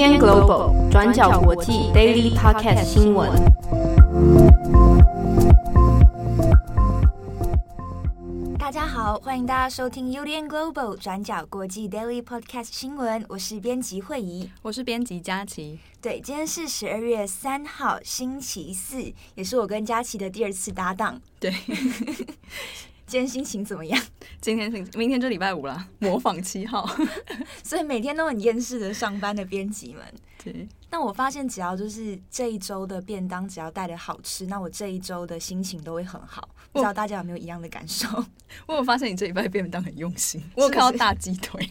UDN Global 转角国际 Daily Podcast 新闻。大家好，欢迎大家收听 UDN Global 转角国际 Daily Podcast 新闻。我是编辑惠仪，我是编辑佳琪。对，今天是十二月三号，星期四，也是我跟佳琪的第二次搭档。对。今天心情怎么样？今天是明天就礼拜五了，模仿七号，所以每天都很厌世的上班的编辑们。对。但我发现，只要就是这一周的便当只要带的好吃，那我这一周的心情都会很好。不知道大家有没有一样的感受？我有发现你这礼拜便当很用心，我有看到大鸡腿。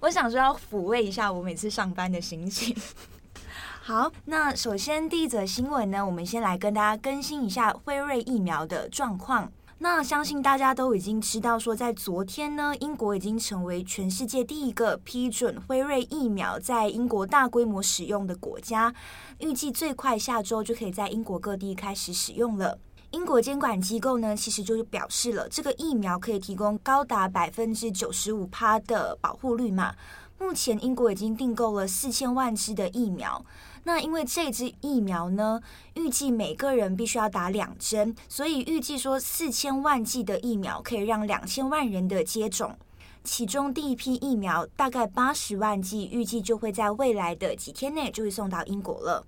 我想说要抚慰一下我每次上班的心情。好，那首先第一则新闻呢，我们先来跟大家更新一下辉瑞疫苗的状况。那相信大家都已经知道，说在昨天呢，英国已经成为全世界第一个批准辉瑞疫苗在英国大规模使用的国家，预计最快下周就可以在英国各地开始使用了。英国监管机构呢，其实就是表示了，这个疫苗可以提供高达百分之九十五趴的保护率嘛。目前英国已经订购了四千万支的疫苗。那因为这支疫苗呢，预计每个人必须要打两针，所以预计说四千万剂的疫苗可以让两千万人的接种。其中第一批疫苗大概八十万剂，预计就会在未来的几天内就会送到英国了。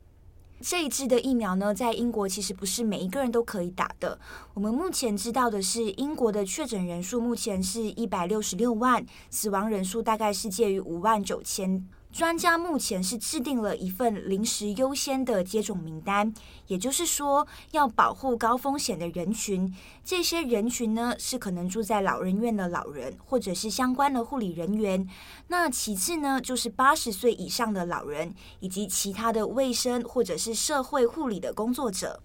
这一支的疫苗呢，在英国其实不是每一个人都可以打的。我们目前知道的是，英国的确诊人数目前是一百六十六万，死亡人数大概是介于五万九千。专家目前是制定了一份临时优先的接种名单，也就是说要保护高风险的人群。这些人群呢，是可能住在老人院的老人，或者是相关的护理人员。那其次呢，就是八十岁以上的老人，以及其他的卫生或者是社会护理的工作者。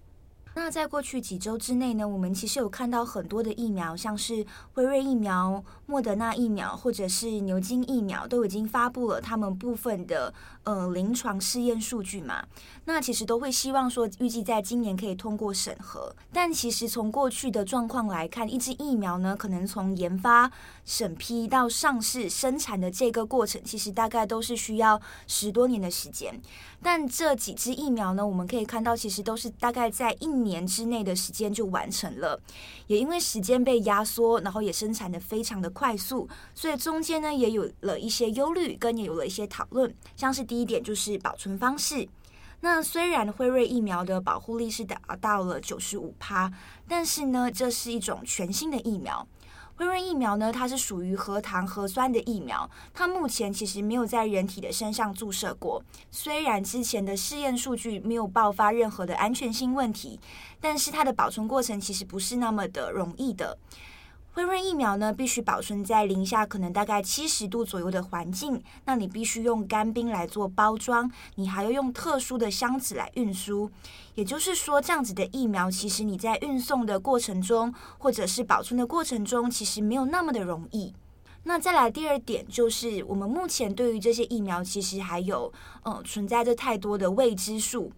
那在过去几周之内呢，我们其实有看到很多的疫苗，像是辉瑞疫苗、莫德纳疫苗或者是牛津疫苗，都已经发布了他们部分的呃临床试验数据嘛。那其实都会希望说，预计在今年可以通过审核。但其实从过去的状况来看，一支疫苗呢，可能从研发、审批到上市、生产的这个过程，其实大概都是需要十多年的时间。但这几支疫苗呢，我们可以看到，其实都是大概在一年之内的时间就完成了。也因为时间被压缩，然后也生产的非常的快速，所以中间呢也有了一些忧虑，跟也有了一些讨论。像是第一点就是保存方式。那虽然辉瑞疫苗的保护力是达到了九十五趴，但是呢，这是一种全新的疫苗。辉瑞疫苗呢，它是属于核糖核酸的疫苗，它目前其实没有在人体的身上注射过。虽然之前的试验数据没有爆发任何的安全性问题，但是它的保存过程其实不是那么的容易的。辉瑞疫苗呢，必须保存在零下可能大概七十度左右的环境，那你必须用干冰来做包装，你还要用特殊的箱子来运输。也就是说，这样子的疫苗，其实你在运送的过程中，或者是保存的过程中，其实没有那么的容易。那再来第二点，就是我们目前对于这些疫苗，其实还有呃存在着太多的未知数。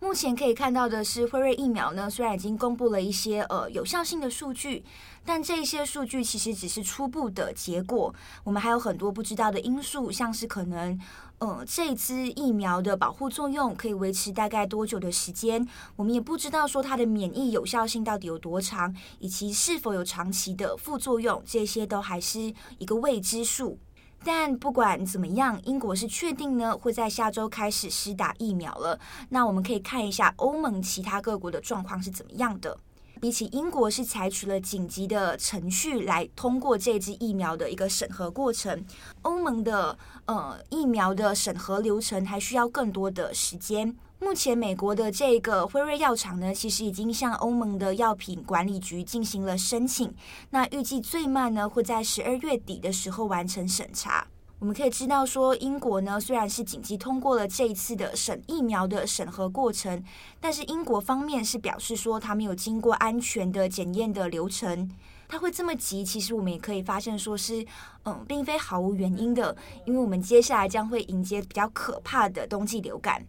目前可以看到的是，辉瑞疫苗呢，虽然已经公布了一些呃有效性的数据，但这些数据其实只是初步的结果。我们还有很多不知道的因素，像是可能呃这支疫苗的保护作用可以维持大概多久的时间，我们也不知道说它的免疫有效性到底有多长，以及是否有长期的副作用，这些都还是一个未知数。但不管怎么样，英国是确定呢会在下周开始施打疫苗了。那我们可以看一下欧盟其他各国的状况是怎么样的。比起英国是采取了紧急的程序来通过这支疫苗的一个审核过程，欧盟的呃疫苗的审核流程还需要更多的时间。目前，美国的这个辉瑞药厂呢，其实已经向欧盟的药品管理局进行了申请。那预计最慢呢，会在十二月底的时候完成审查。我们可以知道说，英国呢虽然是紧急通过了这一次的审疫苗的审核过程，但是英国方面是表示说，他没有经过安全的检验的流程。他会这么急，其实我们也可以发现说是，嗯，并非毫无原因的，因为我们接下来将会迎接比较可怕的冬季流感。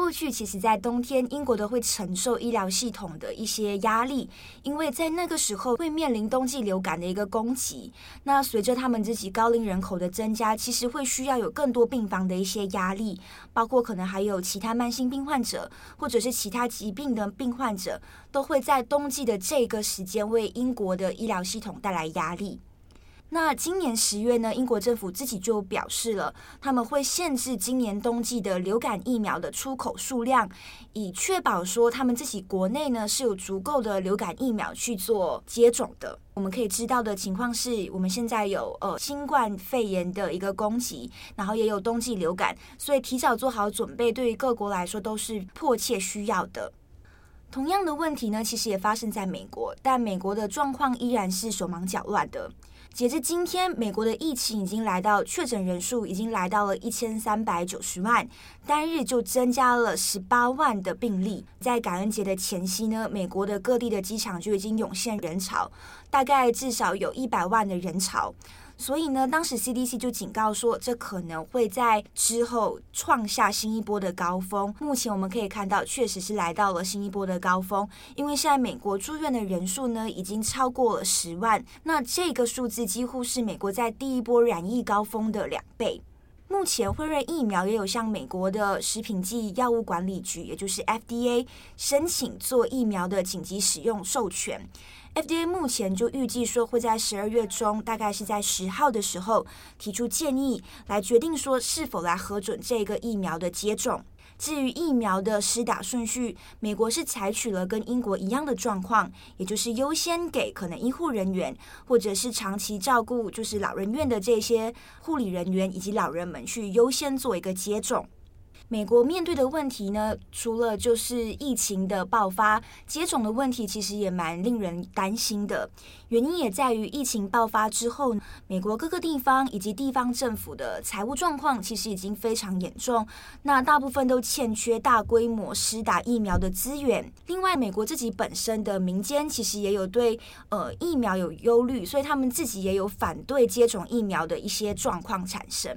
过去其实，在冬天，英国都会承受医疗系统的一些压力，因为在那个时候会面临冬季流感的一个攻击。那随着他们自己高龄人口的增加，其实会需要有更多病房的一些压力，包括可能还有其他慢性病患者，或者是其他疾病的病患者，都会在冬季的这个时间为英国的医疗系统带来压力。那今年十月呢，英国政府自己就表示了，他们会限制今年冬季的流感疫苗的出口数量，以确保说他们自己国内呢是有足够的流感疫苗去做接种的。我们可以知道的情况是，我们现在有呃新冠肺炎的一个攻击，然后也有冬季流感，所以提早做好准备，对于各国来说都是迫切需要的。同样的问题呢，其实也发生在美国，但美国的状况依然是手忙脚乱的。截至今天，美国的疫情已经来到确诊人数已经来到了一千三百九十万，单日就增加了十八万的病例。在感恩节的前夕呢，美国的各地的机场就已经涌现人潮，大概至少有一百万的人潮。所以呢，当时 CDC 就警告说，这可能会在之后创下新一波的高峰。目前我们可以看到，确实是来到了新一波的高峰，因为现在美国住院的人数呢，已经超过了十万。那这个数字几乎是美国在第一波染疫高峰的两倍。目前辉瑞疫苗也有向美国的食品剂药物管理局，也就是 FDA 申请做疫苗的紧急使用授权。FDA 目前就预计说会在十二月中，大概是在十号的时候提出建议，来决定说是否来核准这个疫苗的接种。至于疫苗的施打顺序，美国是采取了跟英国一样的状况，也就是优先给可能医护人员或者是长期照顾就是老人院的这些护理人员以及老人们去优先做一个接种。美国面对的问题呢，除了就是疫情的爆发，接种的问题其实也蛮令人担心的。原因也在于疫情爆发之后，美国各个地方以及地方政府的财务状况其实已经非常严重，那大部分都欠缺大规模施打疫苗的资源。另外，美国自己本身的民间其实也有对呃疫苗有忧虑，所以他们自己也有反对接种疫苗的一些状况产生。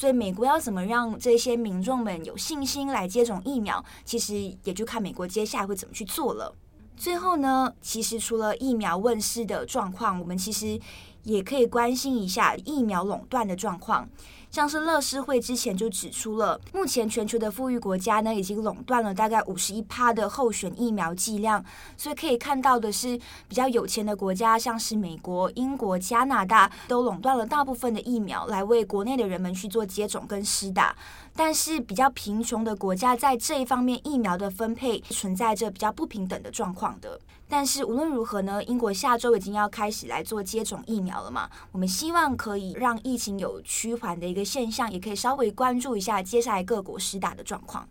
所以，美国要怎么让这些民众们有信心来接种疫苗，其实也就看美国接下来会怎么去做了。最后呢，其实除了疫苗问世的状况，我们其实也可以关心一下疫苗垄断的状况。像是乐施会之前就指出了，目前全球的富裕国家呢，已经垄断了大概五十一趴的候选疫苗剂量，所以可以看到的是，比较有钱的国家，像是美国、英国、加拿大，都垄断了大部分的疫苗，来为国内的人们去做接种跟施打。但是比较贫穷的国家，在这一方面疫苗的分配存在着比较不平等的状况的。但是无论如何呢，英国下周已经要开始来做接种疫苗了嘛。我们希望可以让疫情有趋缓的一个现象，也可以稍微关注一下接下来各国施打的状况。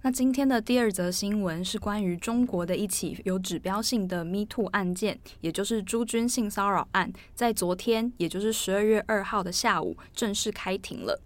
那今天的第二则新闻是关于中国的一起有指标性的 Me Too 案件，也就是朱军性骚扰案，在昨天，也就是十二月二号的下午正式开庭了。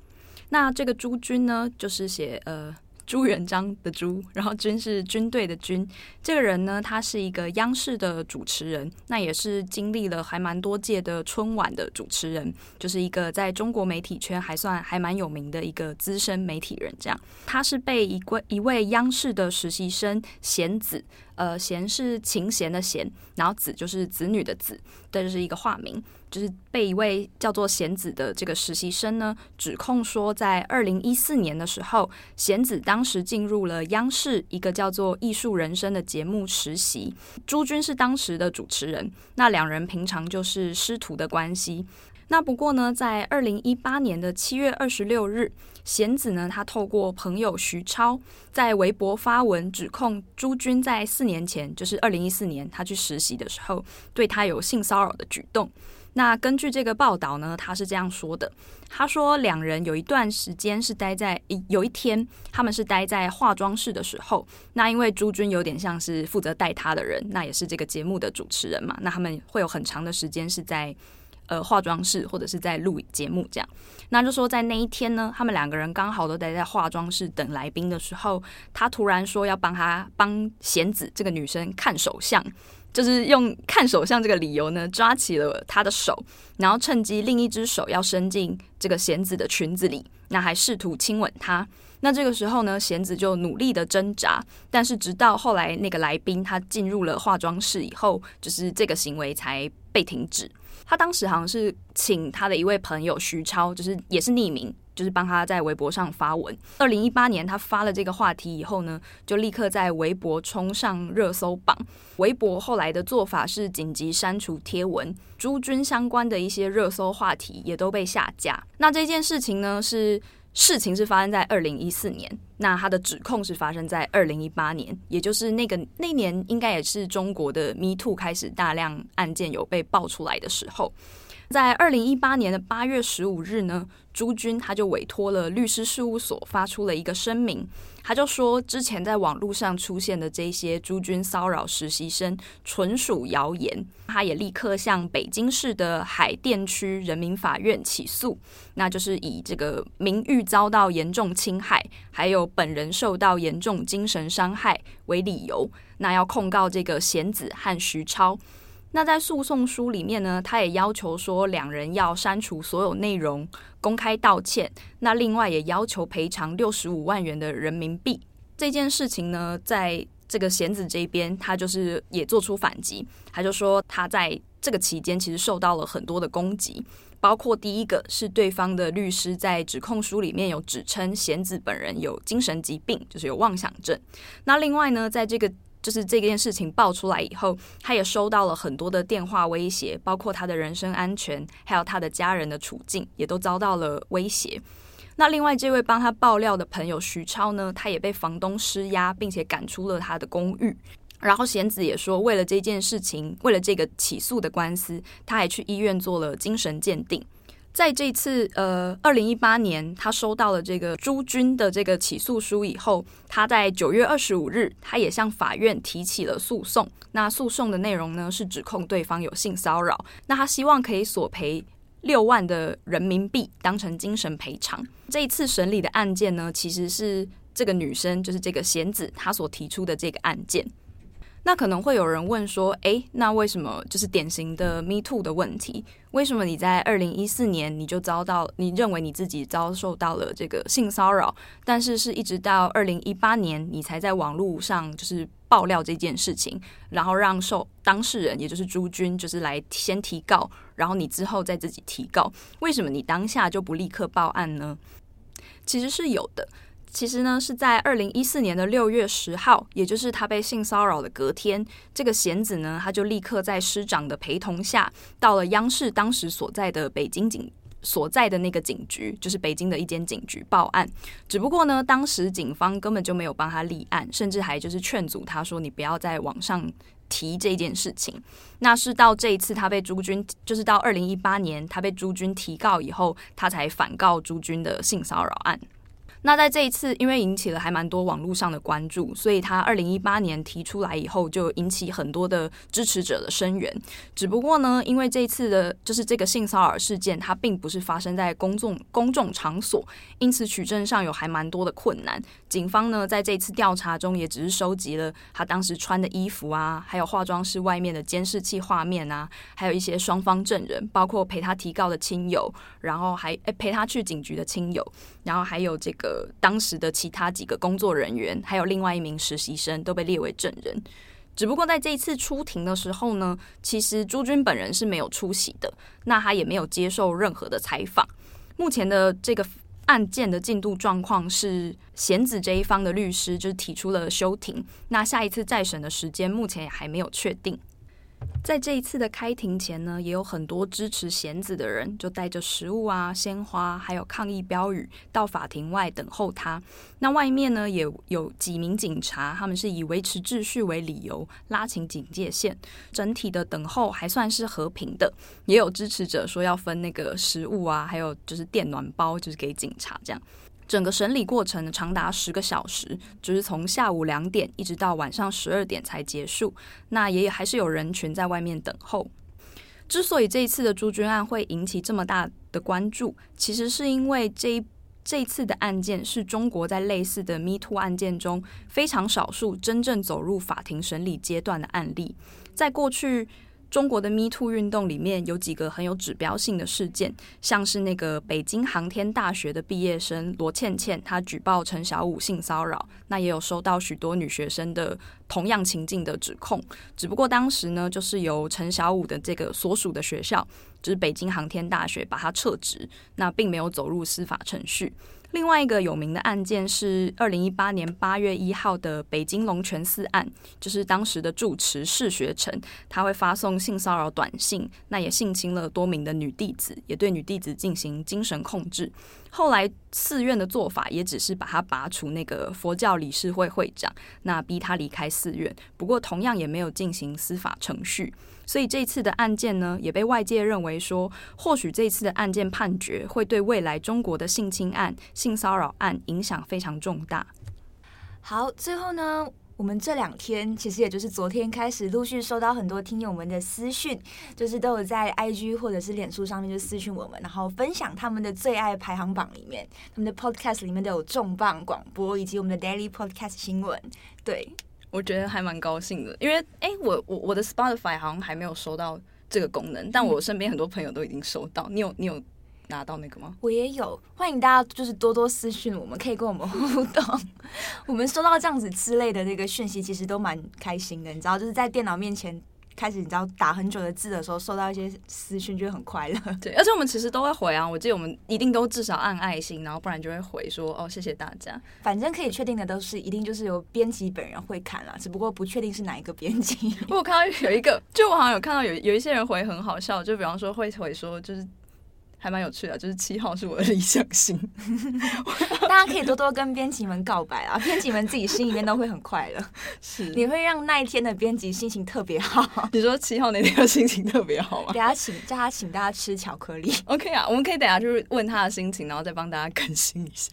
那这个朱军呢，就是写呃。朱元璋的朱，然后军是军队的军。这个人呢，他是一个央视的主持人，那也是经历了还蛮多届的春晚的主持人，就是一个在中国媒体圈还算还蛮有名的一个资深媒体人。这样，他是被一位一位央视的实习生贤子。呃，贤是琴弦的弦，然后子就是子女的子，这就是一个化名，就是被一位叫做贤子的这个实习生呢，指控说，在二零一四年的时候，贤子当时进入了央视一个叫做《艺术人生》的节目实习，朱军是当时的主持人，那两人平常就是师徒的关系。那不过呢，在二零一八年的七月二十六日，贤子呢，他透过朋友徐超在微博发文指控朱军在四年前，就是二零一四年他去实习的时候，对他有性骚扰的举动。那根据这个报道呢，他是这样说的：他说两人有一段时间是待在有一天，他们是待在化妆室的时候，那因为朱军有点像是负责带他的人，那也是这个节目的主持人嘛，那他们会有很长的时间是在。呃，化妆室或者是在录节目这样，那就说在那一天呢，他们两个人刚好都待在化妆室等来宾的时候，他突然说要帮他帮贤子这个女生看手相，就是用看手相这个理由呢，抓起了她的手，然后趁机另一只手要伸进这个贤子的裙子里，那还试图亲吻她。那这个时候呢，贤子就努力的挣扎，但是直到后来那个来宾他进入了化妆室以后，就是这个行为才被停止。他当时好像是请他的一位朋友徐超，就是也是匿名。就是帮他在微博上发文。二零一八年，他发了这个话题以后呢，就立刻在微博冲上热搜榜。微博后来的做法是紧急删除贴文，朱军相关的一些热搜话题也都被下架。那这件事情呢，是事情是发生在二零一四年，那他的指控是发生在二零一八年，也就是那个那年应该也是中国的 Me Too 开始大量案件有被爆出来的时候。在二零一八年的八月十五日呢，朱军他就委托了律师事务所发出了一个声明，他就说之前在网络上出现的这些朱军骚扰实习生纯属谣言。他也立刻向北京市的海淀区人民法院起诉，那就是以这个名誉遭到严重侵害，还有本人受到严重精神伤害为理由，那要控告这个贤子和徐超。那在诉讼书里面呢，他也要求说两人要删除所有内容，公开道歉。那另外也要求赔偿六十五万元的人民币。这件事情呢，在这个贤子这边，他就是也做出反击，他就说他在这个期间其实受到了很多的攻击，包括第一个是对方的律师在指控书里面有指称贤子本人有精神疾病，就是有妄想症。那另外呢，在这个就是这件事情爆出来以后，他也收到了很多的电话威胁，包括他的人身安全，还有他的家人的处境，也都遭到了威胁。那另外这位帮他爆料的朋友徐超呢，他也被房东施压，并且赶出了他的公寓。然后贤子也说，为了这件事情，为了这个起诉的官司，他还去医院做了精神鉴定。在这次呃，二零一八年，他收到了这个朱军的这个起诉书以后，他在九月二十五日，他也向法院提起了诉讼。那诉讼的内容呢，是指控对方有性骚扰。那他希望可以索赔六万的人民币，当成精神赔偿。这一次审理的案件呢，其实是这个女生，就是这个贤子，她所提出的这个案件。那可能会有人问说，诶，那为什么就是典型的 Me Too 的问题？为什么你在二零一四年你就遭到，你认为你自己遭受到了这个性骚扰，但是是一直到二零一八年你才在网络上就是爆料这件事情，然后让受当事人也就是朱军就是来先提告，然后你之后再自己提告，为什么你当下就不立刻报案呢？其实是有的。其实呢，是在二零一四年的六月十号，也就是他被性骚扰的隔天，这个贤子呢，他就立刻在师长的陪同下，到了央视当时所在的北京警所在的那个警局，就是北京的一间警局报案。只不过呢，当时警方根本就没有帮他立案，甚至还就是劝阻他说：“你不要在网上提这件事情。”那是到这一次他被朱军，就是到二零一八年他被朱军提告以后，他才反告朱军的性骚扰案。那在这一次，因为引起了还蛮多网络上的关注，所以他二零一八年提出来以后，就引起很多的支持者的声援。只不过呢，因为这次的就是这个性骚扰事件，它并不是发生在公众公众场所，因此取证上有还蛮多的困难。警方呢，在这次调查中，也只是收集了他当时穿的衣服啊，还有化妆室外面的监视器画面啊，还有一些双方证人，包括陪他提告的亲友，然后还诶陪他去警局的亲友，然后还有这个。呃，当时的其他几个工作人员，还有另外一名实习生都被列为证人。只不过在这一次出庭的时候呢，其实朱军本人是没有出席的，那他也没有接受任何的采访。目前的这个案件的进度状况是，贤子这一方的律师就提出了休庭，那下一次再审的时间目前也还没有确定。在这一次的开庭前呢，也有很多支持贤子的人，就带着食物啊、鲜花，还有抗议标语到法庭外等候他。那外面呢，也有几名警察，他们是以维持秩序为理由拉起警戒线。整体的等候还算是和平的，也有支持者说要分那个食物啊，还有就是电暖包，就是给警察这样。整个审理过程，长达十个小时，就是从下午两点一直到晚上十二点才结束。那也还是有人群在外面等候。之所以这一次的朱军案会引起这么大的关注，其实是因为这一这一次的案件是中国在类似的 Me Too 案件中非常少数真正走入法庭审理阶段的案例。在过去。中国的 Me Too 运动里面有几个很有指标性的事件，像是那个北京航天大学的毕业生罗倩倩，她举报陈小武性骚扰，那也有收到许多女学生的同样情境的指控。只不过当时呢，就是由陈小武的这个所属的学校，就是北京航天大学，把他撤职，那并没有走入司法程序。另外一个有名的案件是二零一八年八月一号的北京龙泉寺案，就是当时的住持释学成，他会发送性骚扰短信，那也性侵了多名的女弟子，也对女弟子进行精神控制。后来寺院的做法也只是把他拔除那个佛教理事会会长，那逼他离开寺院，不过同样也没有进行司法程序。所以这次的案件呢，也被外界认为说，或许这次的案件判决会对未来中国的性侵案、性骚扰案影响非常重大。好，最后呢，我们这两天其实也就是昨天开始，陆续收到很多听友们的私讯，就是都有在 IG 或者是脸书上面就私讯我们，然后分享他们的最爱排行榜里面，他们的 Podcast 里面都有重磅广播以及我们的 Daily Podcast 新闻，对。我觉得还蛮高兴的，因为哎，我我我的 Spotify 好像还没有收到这个功能，但我身边很多朋友都已经收到。你有你有拿到那个吗？我也有，欢迎大家就是多多私讯，我们可以跟我们互动。我们收到这样子之类的那个讯息，其实都蛮开心的，你知道，就是在电脑面前。开始你知道打很久的字的时候，收到一些私讯就会很快乐。对，而且我们其实都会回啊，我记得我们一定都至少按爱心，然后不然就会回说哦，谢谢大家。反正可以确定的都是一定就是由编辑本人会看了，只不过不确定是哪一个编辑。我有看到有一个，就我好像有看到有有一些人回很好笑，就比方说会回说就是。还蛮有趣的，就是七号是我的理想型，大家可以多多跟编辑们告白啊，编辑们自己心里面都会很快乐，是你会让那一天的编辑心情特别好。你说七号那天心情特别好吗？等下请叫他请大家吃巧克力，OK 啊，我们可以等下就是问他的心情，然后再帮大家更新一下。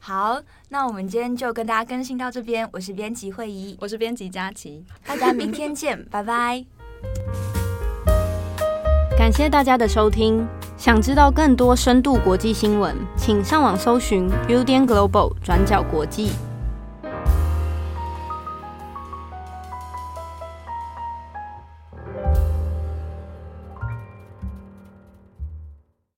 好，那我们今天就跟大家更新到这边，我是编辑惠仪，我是编辑佳琪，大家明天见，拜拜。感谢大家的收听。想知道更多深度国际新闻，请上网搜寻 Udan Global 转角国际。